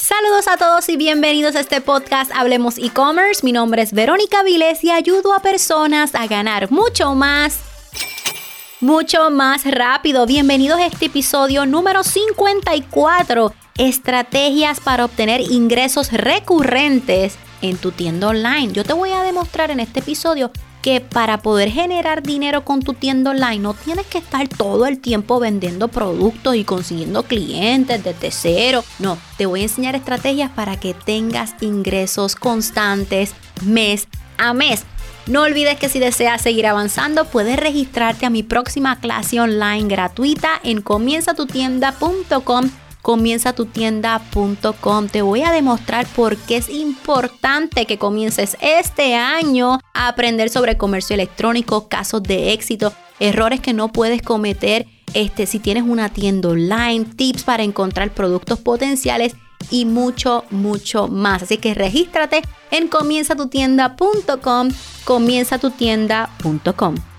Saludos a todos y bienvenidos a este podcast Hablemos e-commerce. Mi nombre es Verónica Viles y ayudo a personas a ganar mucho más mucho más rápido. Bienvenidos a este episodio número 54, estrategias para obtener ingresos recurrentes en tu tienda online. Yo te voy a demostrar en este episodio que para poder generar dinero con tu tienda online no tienes que estar todo el tiempo vendiendo productos y consiguiendo clientes desde cero. No, te voy a enseñar estrategias para que tengas ingresos constantes mes a mes. No olvides que si deseas seguir avanzando, puedes registrarte a mi próxima clase online gratuita en comienzatutienda.com comienzatutienda.com. Te voy a demostrar por qué es importante que comiences este año a aprender sobre comercio electrónico, casos de éxito, errores que no puedes cometer este, si tienes una tienda online, tips para encontrar productos potenciales y mucho, mucho más. Así que regístrate en comienzatutienda.com, comienzatutienda.com.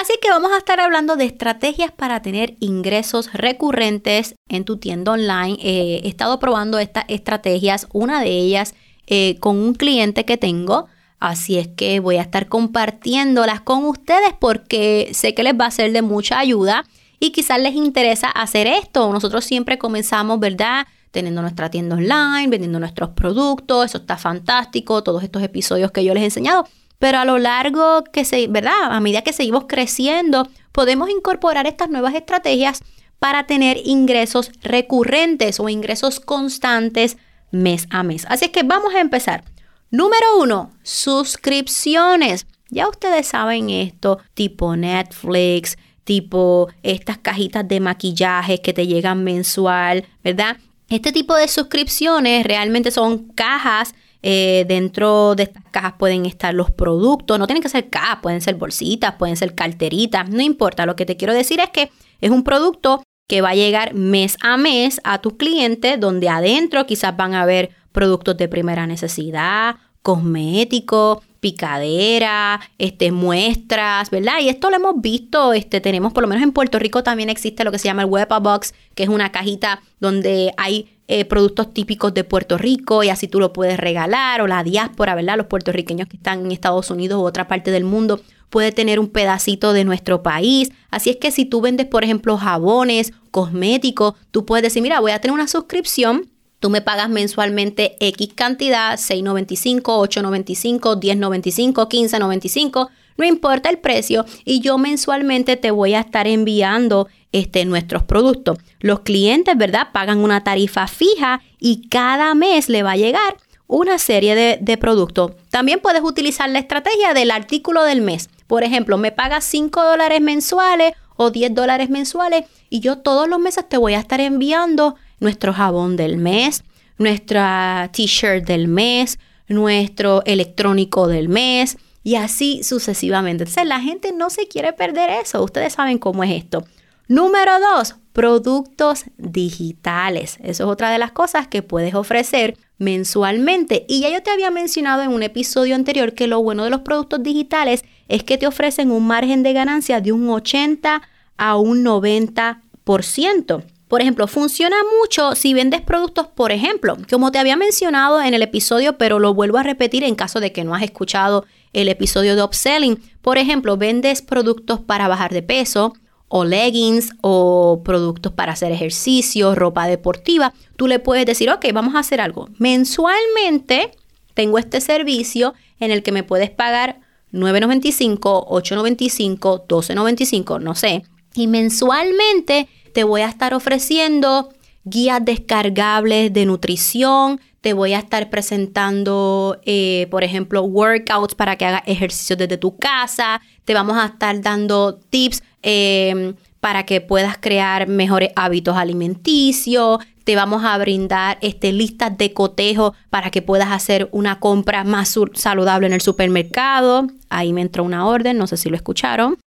Así que vamos a estar hablando de estrategias para tener ingresos recurrentes en tu tienda online. Eh, he estado probando estas estrategias, una de ellas eh, con un cliente que tengo. Así es que voy a estar compartiéndolas con ustedes porque sé que les va a ser de mucha ayuda y quizás les interesa hacer esto. Nosotros siempre comenzamos, ¿verdad? Teniendo nuestra tienda online, vendiendo nuestros productos, eso está fantástico, todos estos episodios que yo les he enseñado. Pero a lo largo que se, ¿verdad? A medida que seguimos creciendo, podemos incorporar estas nuevas estrategias para tener ingresos recurrentes o ingresos constantes mes a mes. Así que vamos a empezar. Número uno, suscripciones. Ya ustedes saben esto, tipo Netflix, tipo estas cajitas de maquillaje que te llegan mensual, ¿verdad? Este tipo de suscripciones realmente son cajas eh, dentro de estas cajas pueden estar los productos, no tienen que ser cajas, pueden ser bolsitas, pueden ser carteritas, no importa. Lo que te quiero decir es que es un producto que va a llegar mes a mes a tus clientes, donde adentro quizás van a haber productos de primera necesidad, cosméticos, picadera, este, muestras, ¿verdad? Y esto lo hemos visto, este, tenemos por lo menos en Puerto Rico también existe lo que se llama el Wepa Box, que es una cajita donde hay eh, productos típicos de Puerto Rico y así tú lo puedes regalar o la diáspora, ¿verdad? Los puertorriqueños que están en Estados Unidos u otra parte del mundo puede tener un pedacito de nuestro país. Así es que si tú vendes, por ejemplo, jabones, cosméticos, tú puedes decir, mira, voy a tener una suscripción Tú me pagas mensualmente X cantidad, 6.95, 8.95, 10.95, 15.95, no importa el precio y yo mensualmente te voy a estar enviando este, nuestros productos. Los clientes, ¿verdad? Pagan una tarifa fija y cada mes le va a llegar una serie de, productos. También puedes utilizar la estrategia del artículo del mes. Por ejemplo, me pagas 5 dólares mensuales o 10 dólares mensuales y yo todos los meses te voy a estar enviando nuestro jabón del mes, nuestra t-shirt del mes, nuestro electrónico del mes y así sucesivamente. Entonces la gente no se quiere perder eso. Ustedes saben cómo es esto. Número dos, productos digitales. Eso es otra de las cosas que puedes ofrecer mensualmente. Y ya yo te había mencionado en un episodio anterior que lo bueno de los productos digitales es que te ofrecen un margen de ganancia de un 80 a un 90%. Por ejemplo, funciona mucho si vendes productos, por ejemplo, como te había mencionado en el episodio, pero lo vuelvo a repetir en caso de que no has escuchado el episodio de upselling. Por ejemplo, vendes productos para bajar de peso, o leggings o productos para hacer ejercicio, ropa deportiva, tú le puedes decir, ok, vamos a hacer algo. Mensualmente tengo este servicio en el que me puedes pagar 9.95, 8.95, 12.95, no sé. Y mensualmente te voy a estar ofreciendo guías descargables de nutrición, te voy a estar presentando, eh, por ejemplo, workouts para que hagas ejercicios desde tu casa, te vamos a estar dando tips Em, para que puedas crear mejores hábitos alimenticios. Te vamos a brindar este, listas de cotejo para que puedas hacer una compra más saludable en el supermercado. Ahí me entró una orden, no sé si lo escucharon.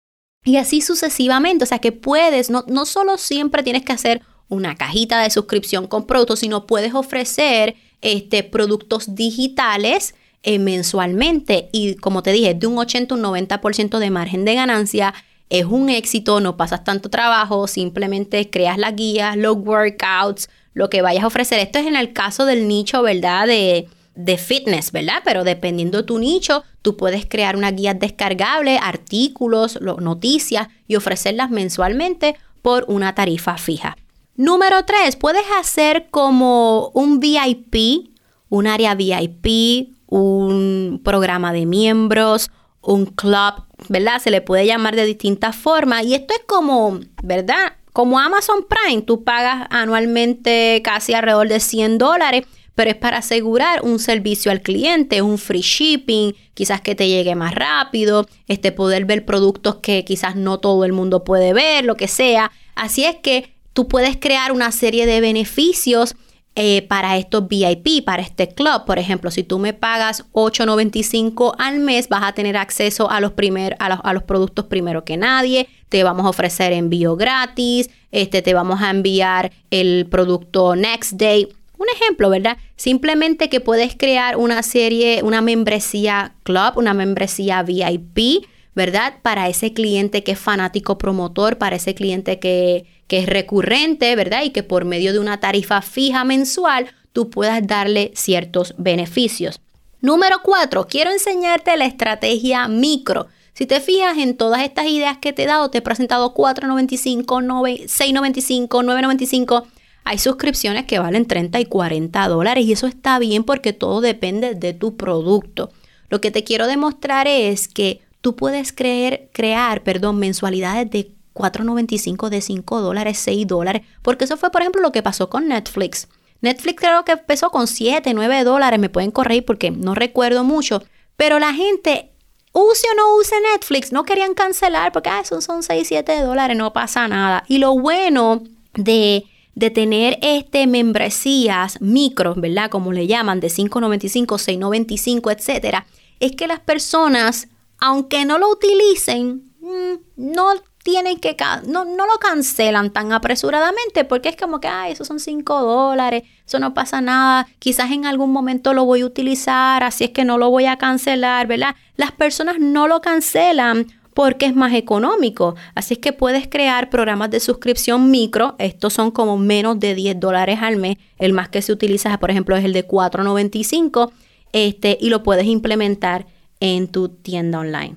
Y así sucesivamente. O sea que puedes, no, no solo siempre tienes que hacer una cajita de suscripción con productos, sino puedes ofrecer este, productos digitales eh, mensualmente y como te dije, de un 80 a un 90% de margen de ganancia es un éxito, no pasas tanto trabajo, simplemente creas las guías, los workouts, lo que vayas a ofrecer. Esto es en el caso del nicho, ¿verdad? De, de fitness, ¿verdad? Pero dependiendo de tu nicho, tú puedes crear una guía descargable, artículos, noticias y ofrecerlas mensualmente por una tarifa fija. Número 3, puedes hacer como un VIP, un área VIP, un programa de miembros, un club, ¿verdad? Se le puede llamar de distintas formas y esto es como, ¿verdad? Como Amazon Prime, tú pagas anualmente casi alrededor de 100 dólares, pero es para asegurar un servicio al cliente, un free shipping, quizás que te llegue más rápido, este poder ver productos que quizás no todo el mundo puede ver, lo que sea. Así es que tú puedes crear una serie de beneficios eh, para estos VIP, para este club. Por ejemplo, si tú me pagas 8.95 al mes, vas a tener acceso a los, primer, a los, productos primero que nadie. Te vamos a ofrecer envío gratis. Este, te vamos a enviar el producto next day. Un ejemplo, ¿verdad? Simplemente que puedes crear una serie, una membresía club, una membresía VIP, ¿verdad? Para ese cliente que es fanático promotor, para ese cliente que, que es recurrente, ¿verdad? Y que por medio de una tarifa fija mensual tú puedas darle ciertos beneficios. Número cuatro, quiero enseñarte la estrategia micro. Si te fijas en todas estas ideas que te he dado, te he presentado 4.95, 6.95, 9.95. Hay suscripciones que valen 30 y 40 dólares y eso está bien porque todo depende de tu producto. Lo que te quiero demostrar es que tú puedes creer, crear perdón, mensualidades de 4.95 de 5 dólares, 6 dólares, porque eso fue, por ejemplo, lo que pasó con Netflix. Netflix creo que empezó con 7, 9 dólares, me pueden corregir porque no recuerdo mucho, pero la gente, use o no use Netflix, no querían cancelar porque ah, esos son 6, 7 dólares, no pasa nada. Y lo bueno de, de tener este membresías micro, ¿verdad? Como le llaman, de 5.95, 6.95, etcétera, es que las personas, aunque no lo utilicen, mm, no tienen que, no, no lo cancelan tan apresuradamente porque es como que, ay, esos son 5 dólares, eso no pasa nada, quizás en algún momento lo voy a utilizar, así es que no lo voy a cancelar, ¿verdad? Las personas no lo cancelan porque es más económico. Así es que puedes crear programas de suscripción micro. Estos son como menos de 10 dólares al mes. El más que se utiliza, por ejemplo, es el de 4.95. Este, y lo puedes implementar en tu tienda online.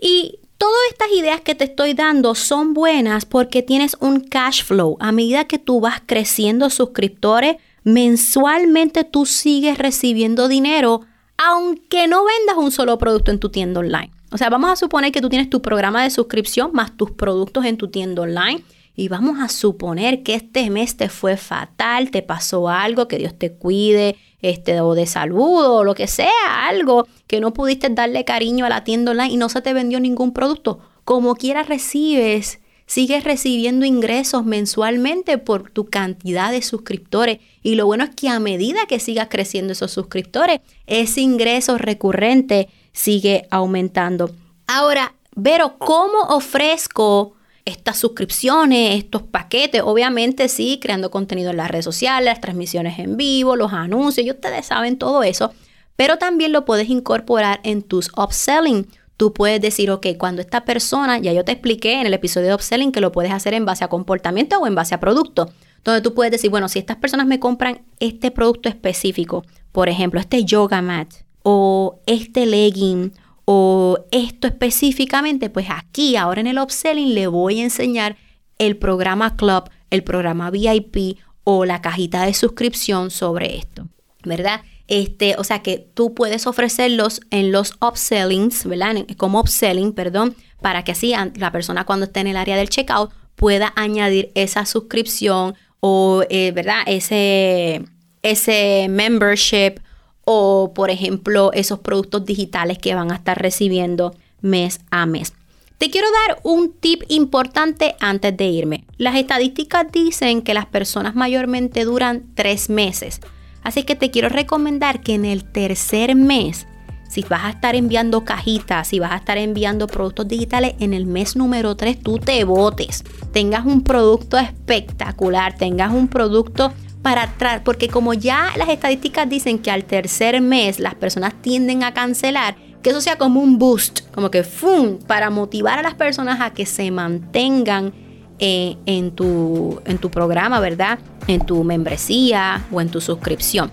Y Todas estas ideas que te estoy dando son buenas porque tienes un cash flow. A medida que tú vas creciendo suscriptores, mensualmente tú sigues recibiendo dinero aunque no vendas un solo producto en tu tienda online. O sea, vamos a suponer que tú tienes tu programa de suscripción más tus productos en tu tienda online y vamos a suponer que este mes te fue fatal, te pasó algo, que Dios te cuide, este, o de salud o lo que sea, algo que no pudiste darle cariño a la tienda online y no se te vendió ningún producto. Como quiera recibes, sigues recibiendo ingresos mensualmente por tu cantidad de suscriptores. Y lo bueno es que a medida que sigas creciendo esos suscriptores, ese ingreso recurrente sigue aumentando. Ahora, Vero, ¿cómo ofrezco estas suscripciones, estos paquetes, obviamente sí, creando contenido en las redes sociales, las transmisiones en vivo, los anuncios, y ustedes saben todo eso, pero también lo puedes incorporar en tus upselling. Tú puedes decir, ok, cuando esta persona, ya yo te expliqué en el episodio de upselling que lo puedes hacer en base a comportamiento o en base a producto, donde tú puedes decir, bueno, si estas personas me compran este producto específico, por ejemplo, este yoga mat o este legging o esto específicamente, pues aquí ahora en el upselling le voy a enseñar el programa Club, el programa VIP o la cajita de suscripción sobre esto, ¿verdad? Este, o sea que tú puedes ofrecerlos en los upsellings, ¿verdad? Como upselling, perdón, para que así la persona cuando esté en el área del checkout pueda añadir esa suscripción o, eh, ¿verdad? Ese, ese membership o, por ejemplo, esos productos digitales que van a estar recibiendo mes a mes. Te quiero dar un tip importante antes de irme. Las estadísticas dicen que las personas mayormente duran tres meses. Así que te quiero recomendar que en el tercer mes, si vas a estar enviando cajitas, si vas a estar enviando productos digitales, en el mes número 3 tú te botes. Tengas un producto espectacular, tengas un producto para atrás, porque como ya las estadísticas dicen que al tercer mes las personas tienden a cancelar, que eso sea como un boost, como que ¡fum! para motivar a las personas a que se mantengan eh, en, tu, en tu programa, ¿verdad? En tu membresía o en tu suscripción.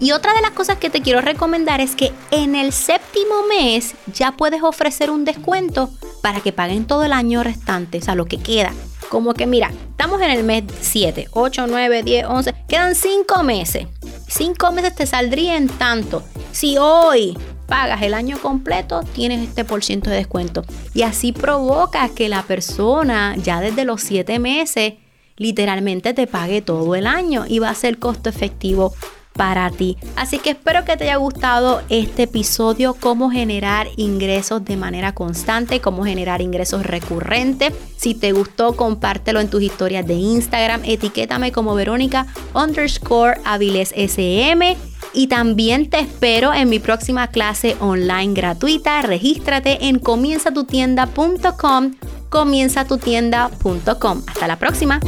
Y otra de las cosas que te quiero recomendar es que en el séptimo mes ya puedes ofrecer un descuento para que paguen todo el año restante, o sea, lo que queda. Como que mira, estamos en el mes 7, 8, 9, 10, 11, quedan 5 meses. 5 meses te saldrían tanto. Si hoy pagas el año completo, tienes este por ciento de descuento. Y así provoca que la persona ya desde los 7 meses literalmente te pague todo el año y va a ser costo efectivo para ti. Así que espero que te haya gustado este episodio, cómo generar ingresos de manera constante, cómo generar ingresos recurrentes. Si te gustó, compártelo en tus historias de Instagram, etiquétame como Verónica underscore Aviles SM. Y también te espero en mi próxima clase online gratuita. Regístrate en comienzatutienda.com, comienzatutienda.com. Hasta la próxima.